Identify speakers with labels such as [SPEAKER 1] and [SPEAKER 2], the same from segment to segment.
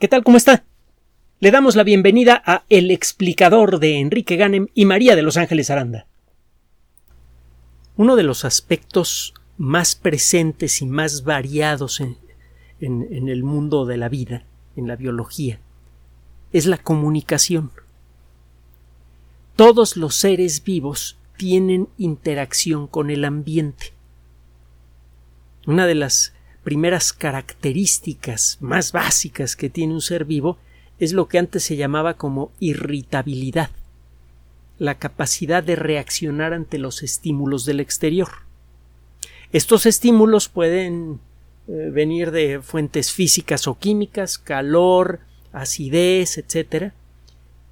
[SPEAKER 1] ¿Qué tal? ¿Cómo está? Le damos la bienvenida a El explicador de Enrique Ganem y María de Los Ángeles Aranda. Uno de los aspectos más presentes y más variados en, en el mundo de la vida, en la biología, es la comunicación. Todos los seres vivos tienen interacción con el ambiente. Una de las primeras características más básicas que tiene un ser vivo es lo que antes se llamaba como irritabilidad, la capacidad de reaccionar ante los estímulos del exterior. Estos estímulos pueden eh, venir de fuentes físicas o químicas, calor, acidez, etc.,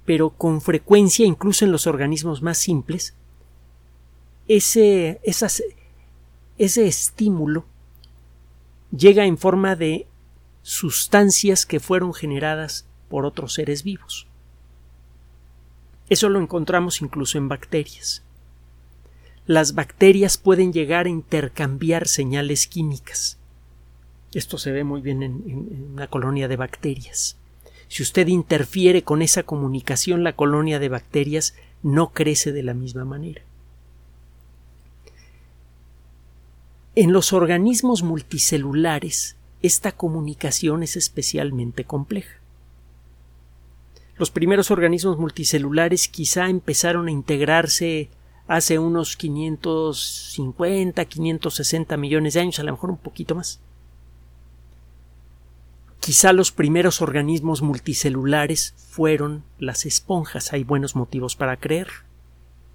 [SPEAKER 1] pero con frecuencia, incluso en los organismos más simples, ese, ese estímulo llega en forma de sustancias que fueron generadas por otros seres vivos. Eso lo encontramos incluso en bacterias. Las bacterias pueden llegar a intercambiar señales químicas. Esto se ve muy bien en, una colonia de bacterias. Si usted interfiere con esa comunicación, la colonia de bacterias no crece de la misma manera. En los organismos multicelulares, esta comunicación es especialmente compleja. Los primeros organismos multicelulares quizá empezaron a integrarse hace unos 550, 560 millones de años, a lo mejor un poquito más. Quizá los primeros organismos multicelulares fueron las esponjas. Hay buenos motivos para creer,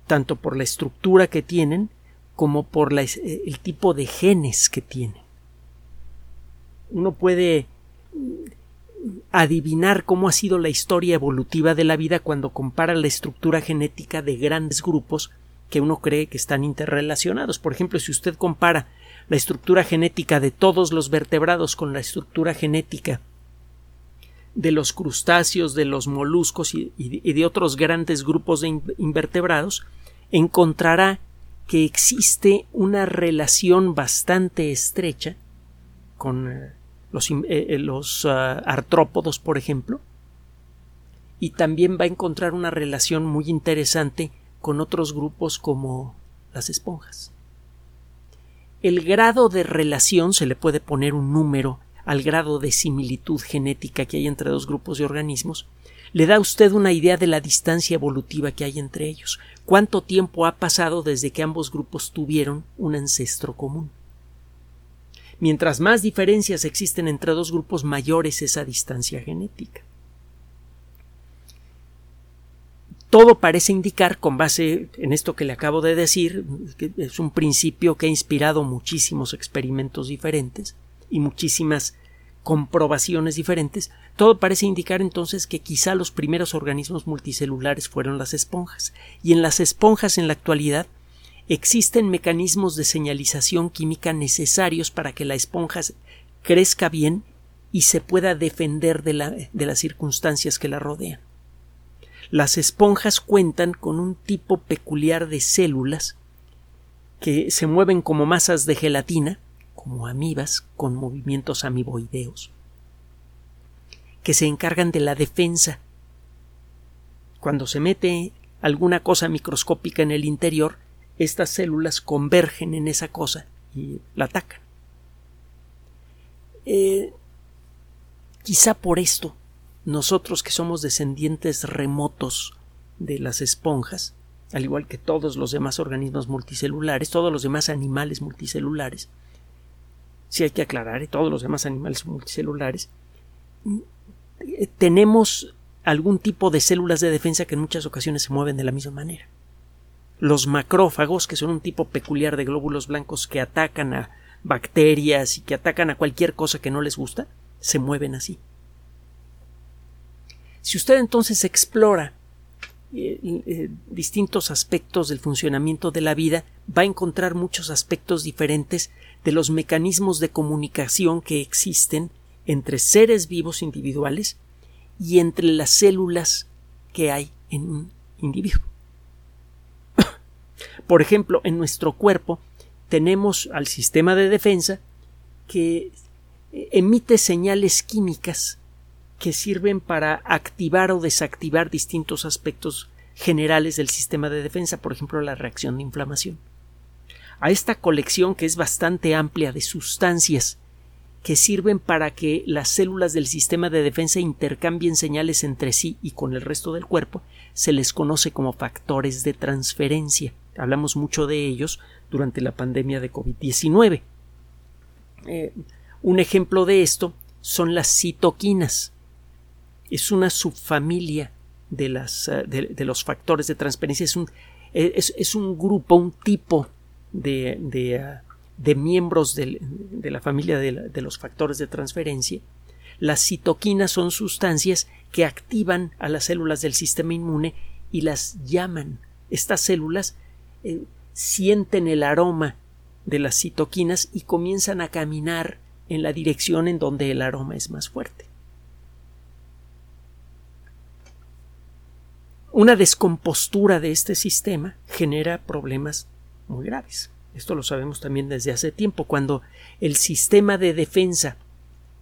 [SPEAKER 1] tanto por la estructura que tienen como por eh, el tipo de genes que tiene. Uno puede adivinar cómo ha sido la historia evolutiva de la vida cuando compara la estructura genética de grandes grupos que uno cree que están interrelacionados. Por ejemplo, si usted compara la estructura genética de todos los vertebrados con la estructura genética de los crustáceos, de los moluscos y, de otros grandes grupos de invertebrados, encontrará que existe una relación bastante estrecha con eh, los, eh, eh, ah, artrópodos, por ejemplo, y también va a encontrar una relación muy interesante con otros grupos como las esponjas. El grado de relación se le puede poner un número al grado de similitud genética que hay entre dos grupos de organismos, le da a usted una idea de la distancia evolutiva que hay entre ellos cuánto tiempo ha pasado desde que ambos grupos tuvieron un ancestro común. Mientras más diferencias existen entre dos grupos, mayor es esa distancia genética. Todo parece indicar, con base en esto que le acabo de decir, que es un principio que ha inspirado muchísimos experimentos diferentes y muchísimas comprobaciones diferentes, todo parece indicar entonces que quizá los primeros organismos multicelulares fueron las esponjas, y en las esponjas en la actualidad existen mecanismos de señalización química necesarios para que la esponja crezca bien y se pueda defender de, de las circunstancias que la rodean. Las esponjas cuentan con un tipo peculiar de células que se mueven como masas de gelatina como amibas con movimientos amiboideos, que se encargan de la defensa. Cuando se mete alguna cosa microscópica en el interior, estas células convergen en esa cosa y la atacan. Eh, quizá por esto, nosotros que somos descendientes remotos de las esponjas, al igual que todos los demás organismos multicelulares, todos los demás animales multicelulares, si hay que aclarar, todos los demás animales multicelulares, tenemos algún tipo de células de defensa que en muchas ocasiones se mueven de la misma manera. Los macrófagos, que son un tipo peculiar de glóbulos blancos que atacan a bacterias y que atacan a cualquier cosa que no les gusta, se mueven así. Si usted entonces explora eh, eh, distintos aspectos del funcionamiento de la vida, va a encontrar muchos aspectos diferentes de los mecanismos de comunicación que existen entre seres vivos individuales y entre las células que hay en un individuo. Por ejemplo, en nuestro cuerpo tenemos al sistema de defensa que emite señales químicas que sirven para activar o desactivar distintos aspectos generales del sistema de defensa, por ejemplo, la reacción de inflamación. A esta colección, que es bastante amplia de sustancias que sirven para que las células del sistema de defensa intercambien señales entre sí y con el resto del cuerpo, se les conoce como factores de transferencia. Hablamos mucho de ellos durante la pandemia de COVID-19. Eh, un ejemplo de esto son las citoquinas. Es una subfamilia de, las, eh, de, los factores de transferencia. Es un, es, un grupo, un tipo de, de, eh, de miembros de, la familia de, los factores de transferencia. Las citoquinas son sustancias que activan a las células del sistema inmune y las llaman. Estas células eh, sienten el aroma de las citoquinas y comienzan a caminar en la dirección en donde el aroma es más fuerte. Una descompostura de este sistema genera problemas muy graves. Esto lo sabemos también desde hace tiempo, cuando el sistema de defensa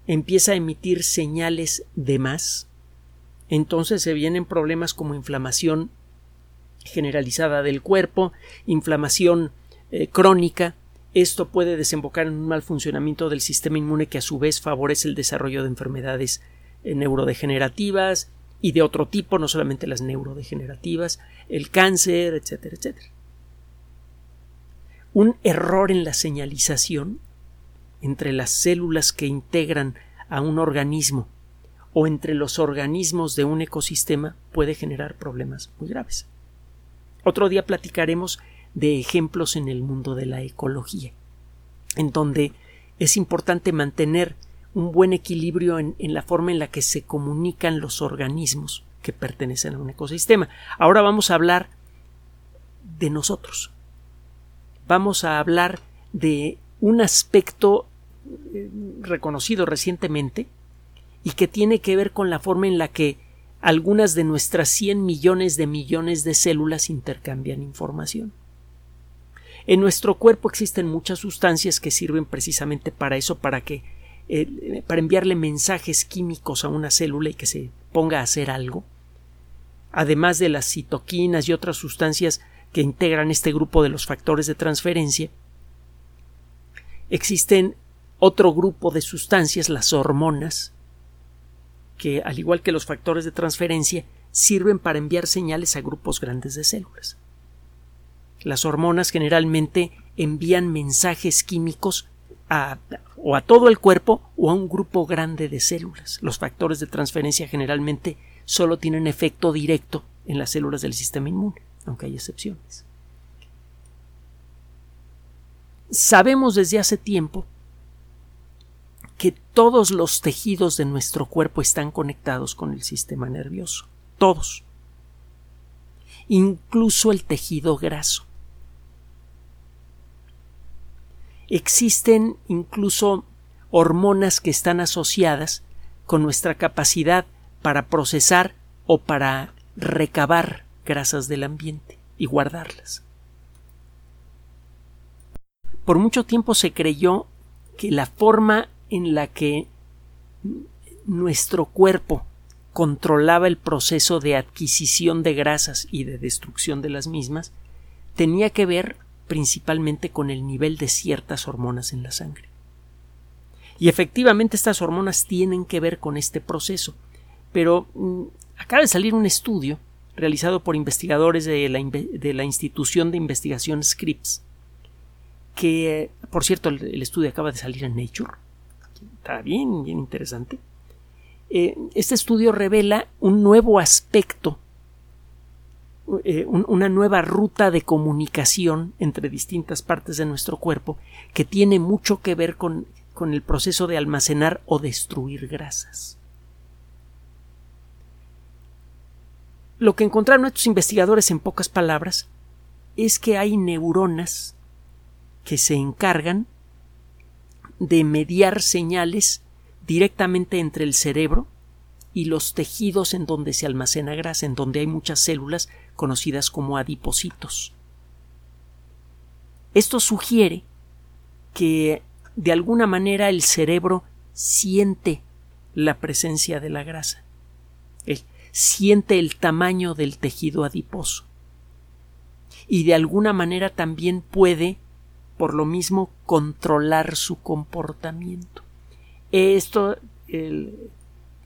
[SPEAKER 1] empieza a emitir señales de más, entonces se vienen problemas como inflamación generalizada del cuerpo, inflamación eh, crónica, esto puede desembocar en un mal funcionamiento del sistema inmune que a su vez favorece el desarrollo de enfermedades eh, neurodegenerativas y de otro tipo, no solamente las neurodegenerativas, el cáncer, etcétera, etcétera. Un error en la señalización entre las células que integran a un organismo o entre los organismos de un ecosistema puede generar problemas muy graves. Otro día platicaremos de ejemplos en el mundo de la ecología, en donde es importante mantener un buen equilibrio en, la forma en la que se comunican los organismos que pertenecen a un ecosistema. Ahora vamos a hablar de nosotros. Vamos a hablar de un aspecto eh, reconocido recientemente y que tiene que ver con la forma en la que algunas de nuestras 100 millones de millones de células intercambian información. En nuestro cuerpo existen muchas sustancias que sirven precisamente para eso, para que eh, para enviarle mensajes químicos a una célula y que se ponga a hacer algo. Además de las citoquinas y otras sustancias que integran este grupo de los factores de transferencia, existen otro grupo de sustancias, las hormonas, que, al igual que los factores de transferencia, sirven para enviar señales a grupos grandes de células. Las hormonas generalmente envían mensajes químicos a, o a todo el cuerpo o a un grupo grande de células. Los factores de transferencia generalmente solo tienen efecto directo en las células del sistema inmune, aunque hay excepciones. Sabemos desde hace tiempo que todos los tejidos de nuestro cuerpo están conectados con el sistema nervioso. Todos. Incluso el tejido graso. Existen incluso hormonas que están asociadas con nuestra capacidad para procesar o para recabar grasas del ambiente y guardarlas. Por mucho tiempo se creyó que la forma en la que nuestro cuerpo controlaba el proceso de adquisición de grasas y de destrucción de las mismas tenía que ver principalmente con el nivel de ciertas hormonas en la sangre. Y efectivamente estas hormonas tienen que ver con este proceso, pero mm, acaba de salir un estudio realizado por investigadores de la, institución de investigación Scripps, que, por cierto, el estudio acaba de salir en Nature, está bien, bien interesante. Eh, este estudio revela un nuevo aspecto, eh, una nueva ruta de comunicación entre distintas partes de nuestro cuerpo que tiene mucho que ver con, con el proceso de almacenar o destruir grasas. Lo que encontraron estos investigadores en pocas palabras es que hay neuronas que se encargan de mediar señales directamente entre el cerebro y los tejidos en donde se almacena grasa, en donde hay muchas células conocidas como adipocitos. Esto sugiere que de alguna manera el cerebro siente la presencia de la grasa. Siente el tamaño del tejido adiposo. Y de alguna manera también puede, por lo mismo, controlar su comportamiento. Esto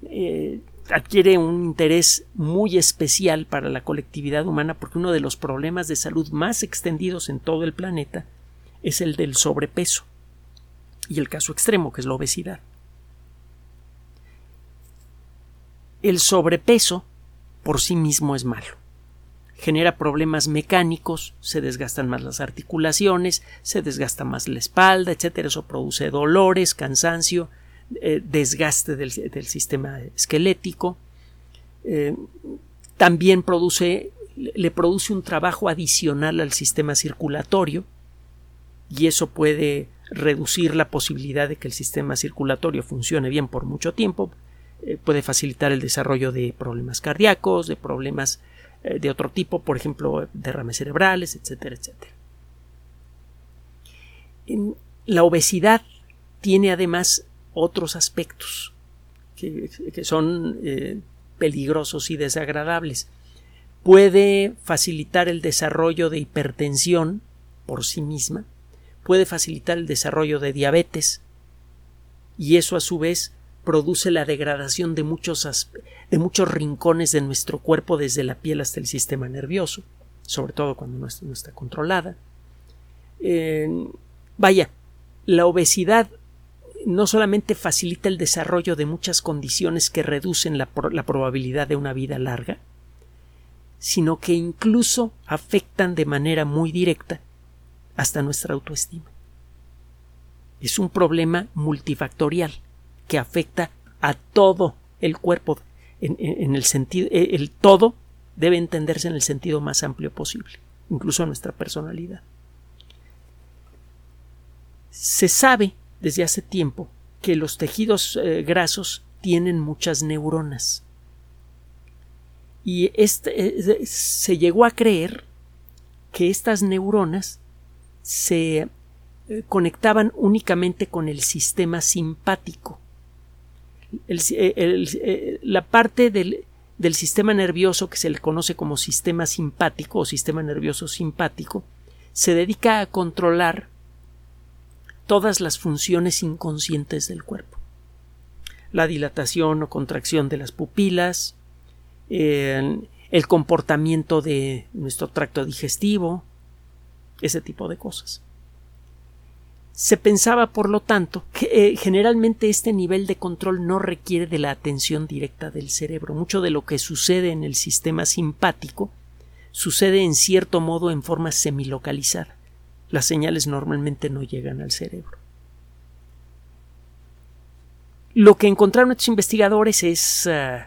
[SPEAKER 1] eh, adquiere un interés muy especial para la colectividad humana porque uno de los problemas de salud más extendidos en todo el planeta es el del sobrepeso y el caso extremo que es la obesidad. El sobrepeso por sí mismo es malo. Genera problemas mecánicos, se desgastan más las articulaciones, se desgasta más la espalda, etc. Eso produce dolores, cansancio, eh, desgaste del, sistema esquelético. Eh, también produce, le produce un trabajo adicional al sistema circulatorio y eso puede reducir la posibilidad de que el sistema circulatorio funcione bien por mucho tiempo, eh, puede facilitar el desarrollo de problemas cardíacos, de problemas de otro tipo, por ejemplo, derrames cerebrales, etcétera, etcétera. la obesidad tiene además otros aspectos que, son eh, peligrosos y desagradables. Puede facilitar el desarrollo de hipertensión por sí misma, puede facilitar el desarrollo de diabetes y eso a su vez produce la degradación de muchos, de muchos rincones de nuestro cuerpo desde la piel hasta el sistema nervioso, sobre todo cuando no está, controlada. vaya, la obesidad no solamente facilita el desarrollo de muchas condiciones que reducen la, probabilidad de una vida larga, sino que incluso afectan de manera muy directa hasta nuestra autoestima. Es un problema multifactorial que afecta a todo el cuerpo en, el sentido el todo debe entenderse en el sentido más amplio posible, incluso a nuestra personalidad. Se sabe desde hace tiempo que los tejidos eh, grasos tienen muchas neuronas. Y este, se llegó a creer que estas neuronas se eh, conectaban únicamente con el sistema simpático. la parte del, del sistema nervioso que se le conoce como sistema simpático o sistema nervioso simpático se dedica a controlar todas las funciones inconscientes del cuerpo. La dilatación o contracción de las pupilas, el, comportamiento de nuestro tracto digestivo, ese tipo de cosas. Se pensaba, por lo tanto, que eh, generalmente este nivel de control no requiere de la atención directa del cerebro. Mucho de lo que sucede en el sistema simpático sucede en cierto modo en forma semilocalizada las señales normalmente no llegan al cerebro. Lo que encontraron estos investigadores es eh,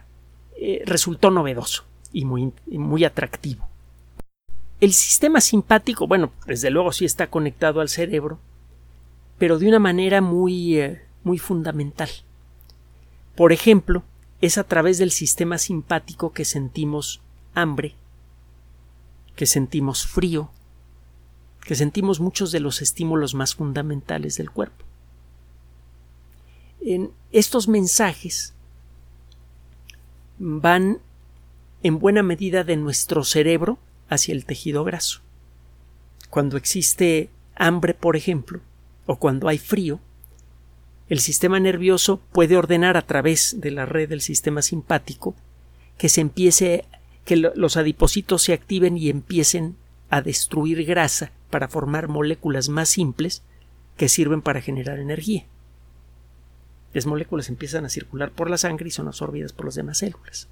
[SPEAKER 1] eh, resultó novedoso y muy, muy atractivo. El sistema simpático, bueno, desde luego sí está conectado al cerebro, pero de una manera muy, eh, muy fundamental. Por ejemplo, es a través del sistema simpático que sentimos hambre, que sentimos frío, que sentimos muchos de los estímulos más fundamentales del cuerpo. En estos mensajes van en buena medida de nuestro cerebro hacia el tejido graso. Cuando existe hambre, por ejemplo, o cuando hay frío, el sistema nervioso puede ordenar a través de la red del sistema simpático que se empiece que los adipocitos se activen y empiecen a destruir grasa para formar moléculas más simples que sirven para generar energía. Las moléculas empiezan a circular por la sangre y son absorbidas por las demás células.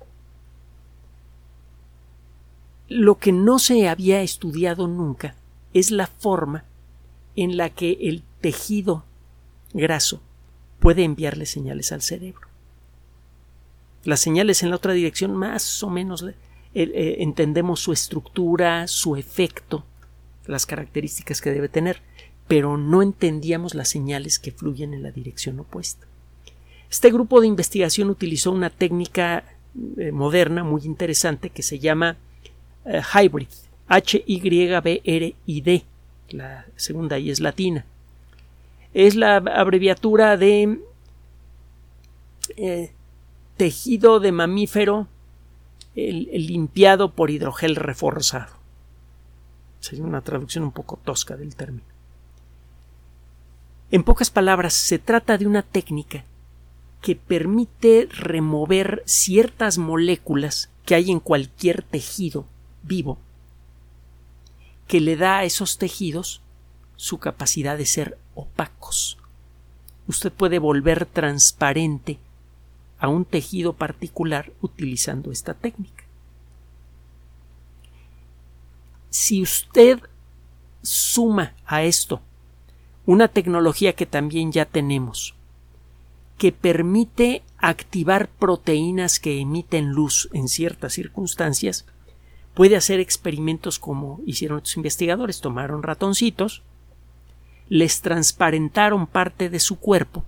[SPEAKER 1] Lo que no se había estudiado nunca es la forma en la que el tejido graso puede enviarle señales al cerebro. Las señales en la otra dirección más o menos eh, entendemos su estructura, su efecto, las características que debe tener, pero no entendíamos las señales que fluyen en la dirección opuesta. Este grupo de investigación utilizó una técnica eh, moderna muy interesante que se llama eh, hybrid, H-Y-B-R-I-D. La segunda I es latina. Es la abreviatura de tejido de mamífero limpiado por hidrogel reforzado. Sería una traducción un poco tosca del término. En pocas palabras, se trata de una técnica que permite remover ciertas moléculas que hay en cualquier tejido vivo, que le da a esos tejidos su capacidad de ser opacos. Usted puede volver transparente a un tejido particular utilizando esta técnica. Si usted suma a esto una tecnología que también ya tenemos, que permite activar proteínas que emiten luz en ciertas circunstancias, puede hacer experimentos como hicieron estos investigadores, tomaron ratoncitos, les transparentaron parte de su cuerpo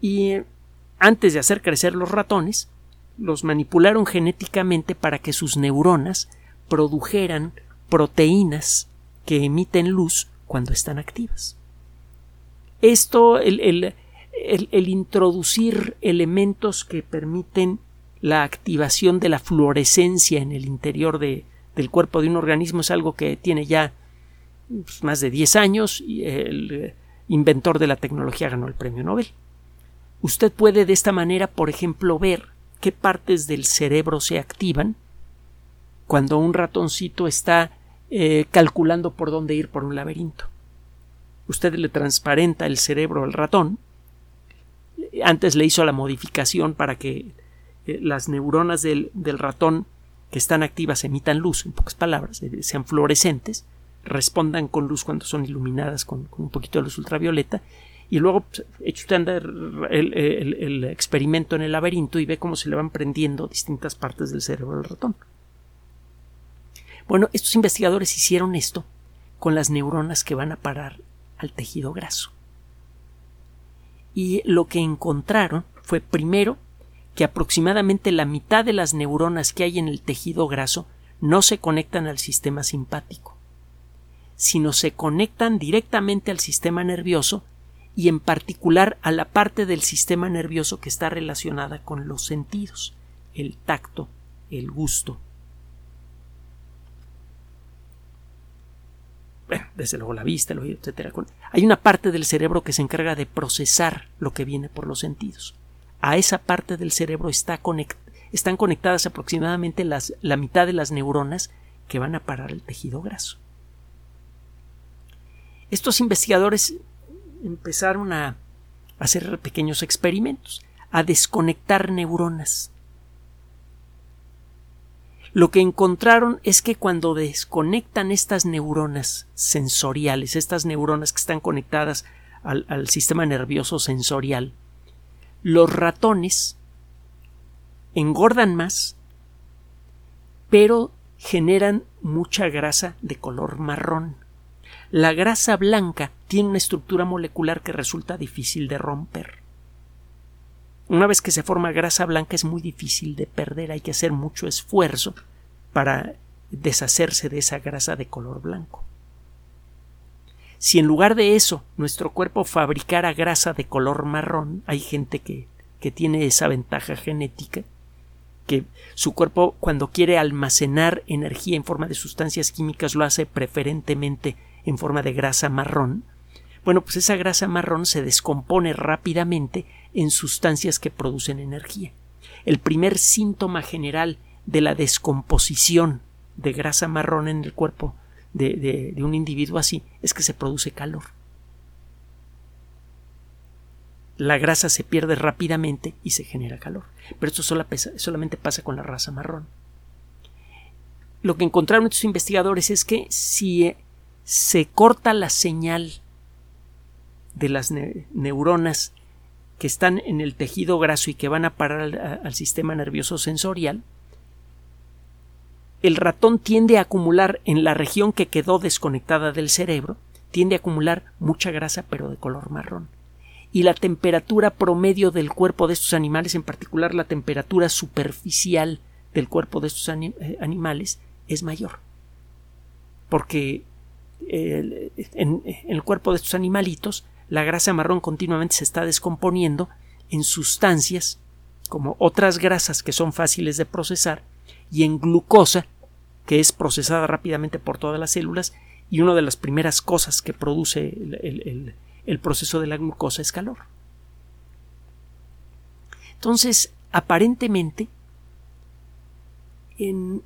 [SPEAKER 1] y antes de hacer crecer los ratones, los manipularon genéticamente para que sus neuronas produjeran proteínas que emiten luz cuando están activas. Esto, el, introducir elementos que permiten la activación de la fluorescencia en el interior del cuerpo de un organismo es algo que tiene ya pues, más de 10 años y el inventor de la tecnología ganó el premio Nobel. Usted puede de esta manera, por ejemplo, ver qué partes del cerebro se activan cuando un ratoncito está eh, calculando por dónde ir por un laberinto. Usted le transparenta el cerebro al ratón. Antes le hizo la modificación para que eh, las neuronas del, ratón que están activas emitan luz, en pocas palabras, eh, sean fluorescentes, respondan con luz cuando son iluminadas con un poquito de luz ultravioleta y luego pues, echa andar el, experimento en el laberinto y ve cómo se le van prendiendo distintas partes del cerebro del ratón. Bueno, estos investigadores hicieron esto con las neuronas que van a parar al tejido graso. Y lo que encontraron fue primero que aproximadamente la mitad de las neuronas que hay en el tejido graso no se conectan al sistema simpático, sino se conectan directamente al sistema nervioso y en particular a la parte del sistema nervioso que está relacionada con los sentidos, el tacto, el gusto. Desde luego la vista, el oído, etc. Hay una parte del cerebro que se encarga de procesar lo que viene por los sentidos. A esa parte del cerebro está están conectadas aproximadamente la mitad de las neuronas que van a parar el tejido graso. Estos investigadores empezaron a hacer pequeños experimentos, a desconectar neuronas. Lo que encontraron es que cuando desconectan estas neuronas sensoriales, estas neuronas que están conectadas al, sistema nervioso sensorial, los ratones engordan más, pero generan mucha grasa de color marrón. La grasa blanca tiene una estructura molecular que resulta difícil de romper. Una vez que se forma grasa blanca es muy difícil de perder, hay que hacer mucho esfuerzo para deshacerse de esa grasa de color blanco. Si en lugar de eso nuestro cuerpo fabricara grasa de color marrón, hay gente que, que tiene esa ventaja genética, que su cuerpo cuando quiere almacenar energía en forma de sustancias químicas lo hace preferentemente en forma de grasa marrón, bueno, pues esa grasa marrón se descompone rápidamente en sustancias que producen energía. El primer síntoma general de la descomposición de grasa marrón en el cuerpo de, un individuo así es que se produce calor. La grasa se pierde rápidamente y se genera calor. Pero esto solamente pasa con la raza marrón. Lo que encontraron estos investigadores es que si se corta la señal de las neuronas que están en el tejido graso y que van a parar al, sistema nervioso sensorial, el ratón tiende a acumular en la región que quedó desconectada del cerebro, tiende a acumular mucha grasa pero de color marrón. Y la temperatura promedio del cuerpo de estos animales, en particular la temperatura superficial del cuerpo de estos eh, animales, es mayor. Porque en, el cuerpo de estos animalitos la grasa marrón continuamente se está descomponiendo en sustancias como otras grasas que son fáciles de procesar, y en glucosa, que es procesada rápidamente por todas las células, y una de las primeras cosas que produce el, el proceso de la glucosa es calor. Entonces, aparentemente, en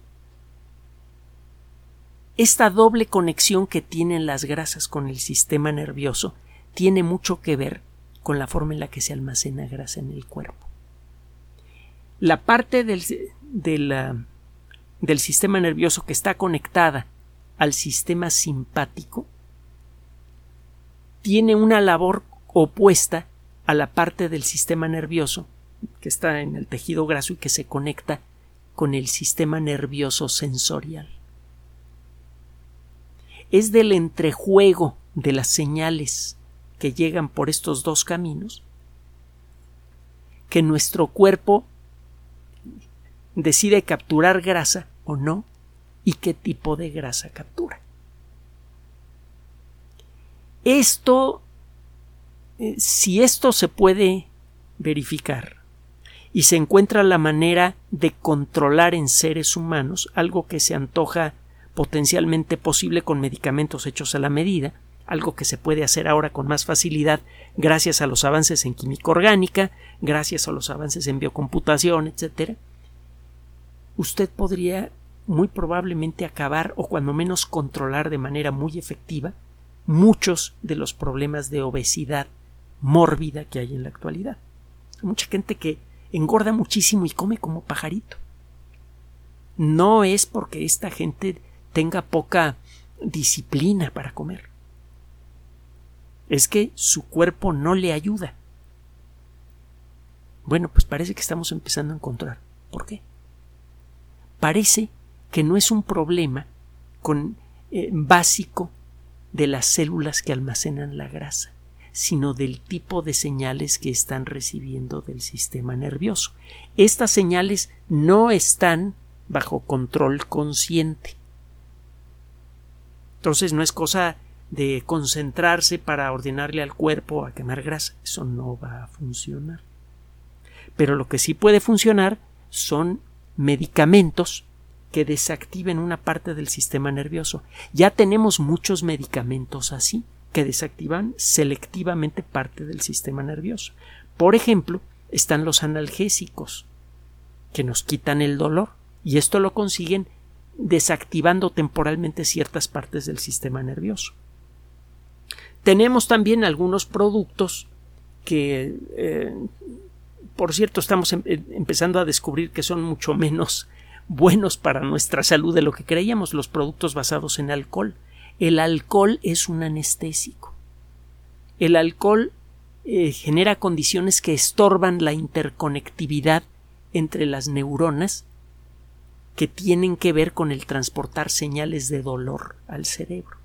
[SPEAKER 1] esta doble conexión que tienen las grasas con el sistema nervioso tiene mucho que ver con la forma en la que se almacena grasa en el cuerpo. La parte del, del sistema nervioso que está conectada al sistema simpático tiene una labor opuesta a la parte del sistema nervioso que está en el tejido graso y que se conecta con el sistema nervioso sensorial. Es del entrejuego de las señales que llegan por estos dos caminos que nuestro cuerpo decide capturar grasa o no y qué tipo de grasa captura. Esto, eh, si esto se puede verificar, y se encuentra la manera de controlar en seres humanos algo que se antoja potencialmente posible con medicamentos hechos a la medida, algo que se puede hacer ahora con más facilidad gracias a los avances en química orgánica, gracias a los avances en biocomputación, etc. Usted podría muy probablemente acabar o cuando menos controlar de manera muy efectiva muchos de los problemas de obesidad mórbida que hay en la actualidad. Hay mucha gente que engorda muchísimo y come como pajarito. No es porque esta gente tenga poca disciplina para comer. Es que su cuerpo no le ayuda. Bueno, pues parece que estamos empezando a encontrar. ¿Por qué? Parece que no es un problema con, eh, básico de las células que almacenan la grasa sino del tipo de señales que están recibiendo del sistema nervioso. Estas señales no están bajo control consciente. Entonces no es cosa de concentrarse para ordenarle al cuerpo a quemar grasa. Eso no va a funcionar. Pero lo que sí puede funcionar son medicamentos que desactiven una parte del sistema nervioso. Ya tenemos muchos medicamentos así que desactivan selectivamente parte del sistema nervioso. Por ejemplo, están los analgésicos, que nos quitan el dolor, y esto lo consiguen desactivando temporalmente ciertas partes del sistema nervioso. Tenemos también algunos productos que, eh, por cierto, estamos em, eh, empezando a descubrir que son mucho menos buenos para nuestra salud de lo que creíamos, los productos basados en alcohol. El alcohol es un anestésico. El alcohol eh, genera condiciones que estorban la interconectividad entre las neuronas que tienen que ver con el transportar señales de dolor al cerebro.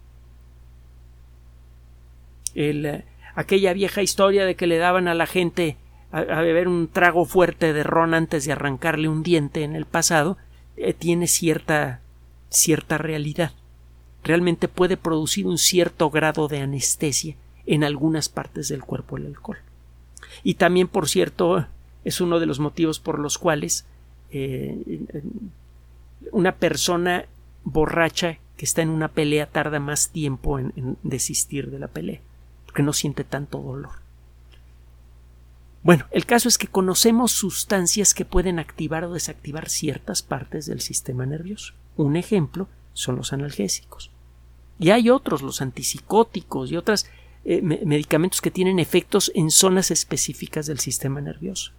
[SPEAKER 1] Eh, aquella vieja historia de que le daban a la gente a, beber un trago fuerte de ron antes de arrancarle un diente en el pasado eh, tiene cierta cierta realidad realmente puede producir un cierto grado de anestesia en algunas partes del cuerpo el alcohol. Y también, por cierto, es uno de los motivos por los cuales eh, una persona borracha que está en una pelea tarda más tiempo en, desistir de la pelea, porque no siente tanto dolor. Bueno, el caso es que conocemos sustancias que pueden activar o desactivar ciertas partes del sistema nervioso. Un ejemplo son los analgésicos. Y hay otros, los antipsicóticos y otros eh, medicamentos que tienen efectos en zonas específicas del sistema nervioso.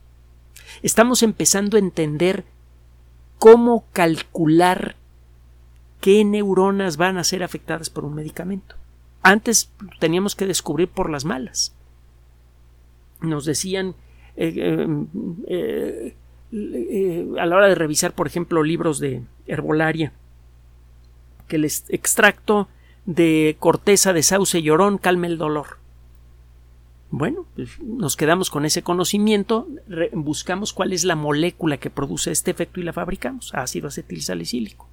[SPEAKER 1] Estamos empezando a entender cómo calcular qué neuronas van a ser afectadas por un medicamento. Antes teníamos que descubrir por las malas. Nos decían eh, eh, a la hora de revisar, por ejemplo, libros de herbolaria, que el extracto de corteza de sauce llorón calme el dolor. Bueno, pues nos quedamos con ese conocimiento, buscamos cuál es la molécula que produce este efecto y la fabricamos, ácido acetil salicílico.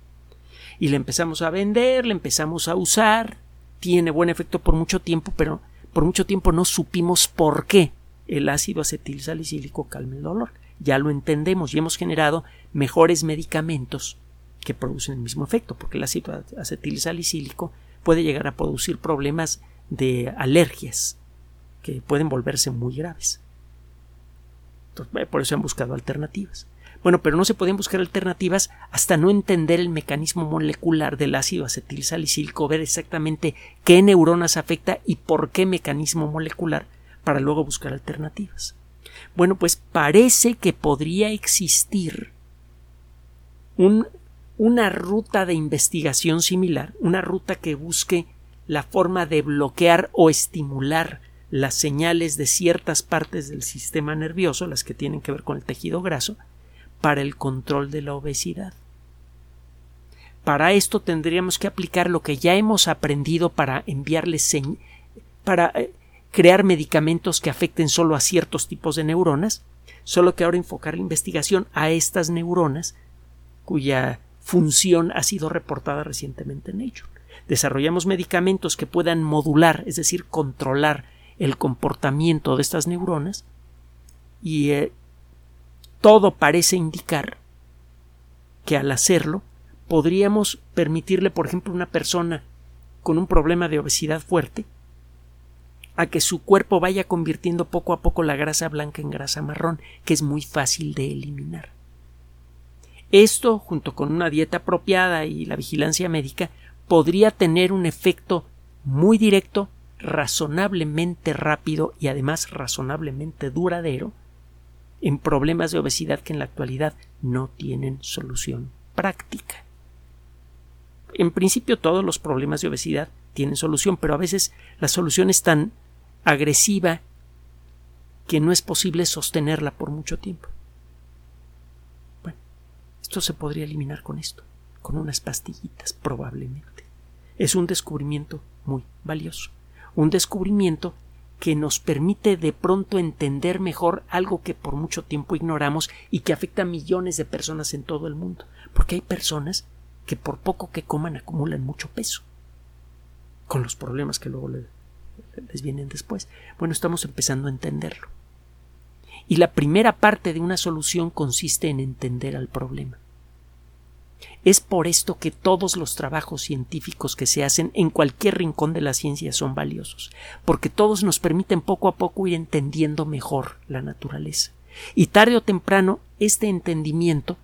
[SPEAKER 1] Y le empezamos a vender, le empezamos a usar, tiene buen efecto por mucho tiempo, pero por mucho tiempo no supimos por qué el ácido acetil salicílico calma el dolor. ya lo entendemos y hemos generado mejores medicamentos que producen el mismo efecto, porque el ácido acetil salicílico puede llegar a producir problemas de alergias que pueden volverse muy graves. Eh, por eso han buscado alternativas. Bueno, pero no se podían buscar alternativas hasta no entender el mecanismo molecular del ácido acetil salicílico, ver exactamente qué neuronas afecta y por qué mecanismo molecular para luego buscar alternativas. Bueno, pues parece que podría existir una ruta de investigación similar, una ruta que busque la forma de bloquear o estimular las señales de ciertas partes del sistema nervioso, las que tienen que ver con el tejido graso, para el control de la obesidad. Para esto tendríamos que aplicar lo que ya hemos aprendido para enviarles para eh, crear medicamentos que afecten solo a ciertos tipos de neuronas, solo que ahora enfocar la investigación a estas neuronas cuya función ha sido reportada recientemente en ello. Desarrollamos medicamentos que puedan modular, es decir, controlar el comportamiento de estas neuronas y eh, todo parece indicar que al hacerlo podríamos permitirle, por ejemplo, a una persona con un problema de obesidad fuerte a que su cuerpo vaya convirtiendo poco a poco la grasa blanca en grasa marrón, que es muy fácil de eliminar. Esto, junto con una dieta apropiada y la vigilancia médica, podría tener un efecto muy directo, razonablemente rápido y además razonablemente duradero en problemas de obesidad que en la actualidad no tienen solución práctica. En principio todos los problemas de obesidad tienen solución, pero a veces la solución es tan agresiva que no es posible sostenerla por mucho tiempo. Bueno, esto se podría eliminar con esto, con unas pastillitas probablemente. Es un descubrimiento muy valioso, un descubrimiento que nos permite de pronto entender mejor algo que por mucho tiempo ignoramos y que afecta a millones de personas en todo el mundo, porque hay personas que por poco que coman acumulan mucho peso, con los problemas que luego les vienen después. Bueno, estamos empezando a entenderlo. Y la primera parte de una solución consiste en entender al problema. Es por esto que todos los trabajos científicos que se hacen en cualquier rincón de la ciencia son valiosos, porque todos nos permiten poco a poco ir entendiendo mejor la naturaleza. Y tarde o temprano este entendimiento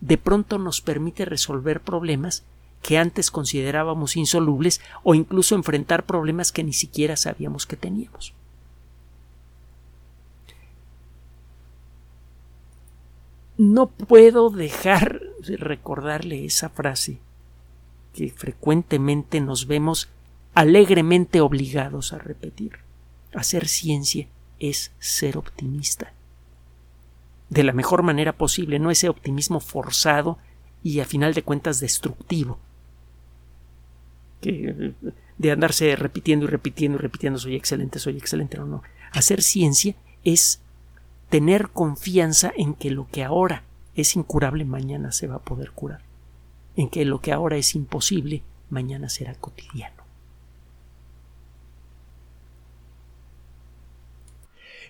[SPEAKER 1] de pronto nos permite resolver problemas que antes considerábamos insolubles o incluso enfrentar problemas que ni siquiera sabíamos que teníamos. No puedo dejar de recordarle esa frase que frecuentemente nos vemos alegremente obligados a repetir. Hacer ciencia es ser optimista. De la mejor manera posible, no ese optimismo forzado y a final de cuentas destructivo que de andarse repitiendo y repitiendo y repitiendo soy excelente, soy excelente, no, no. Hacer ciencia es tener confianza en que lo que ahora es incurable mañana se va a poder curar, en que lo que ahora es imposible mañana será cotidiano.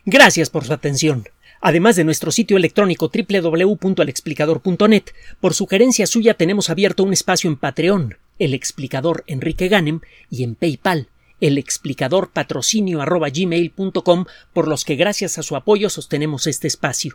[SPEAKER 1] Gracias por su atención. Además de nuestro sitio electrónico www.alexplicador.net, por sugerencia suya tenemos abierto un espacio en Patreon el explicador Enrique Ganem y en PayPal el explicador patrocinio por los que gracias a su apoyo sostenemos este espacio.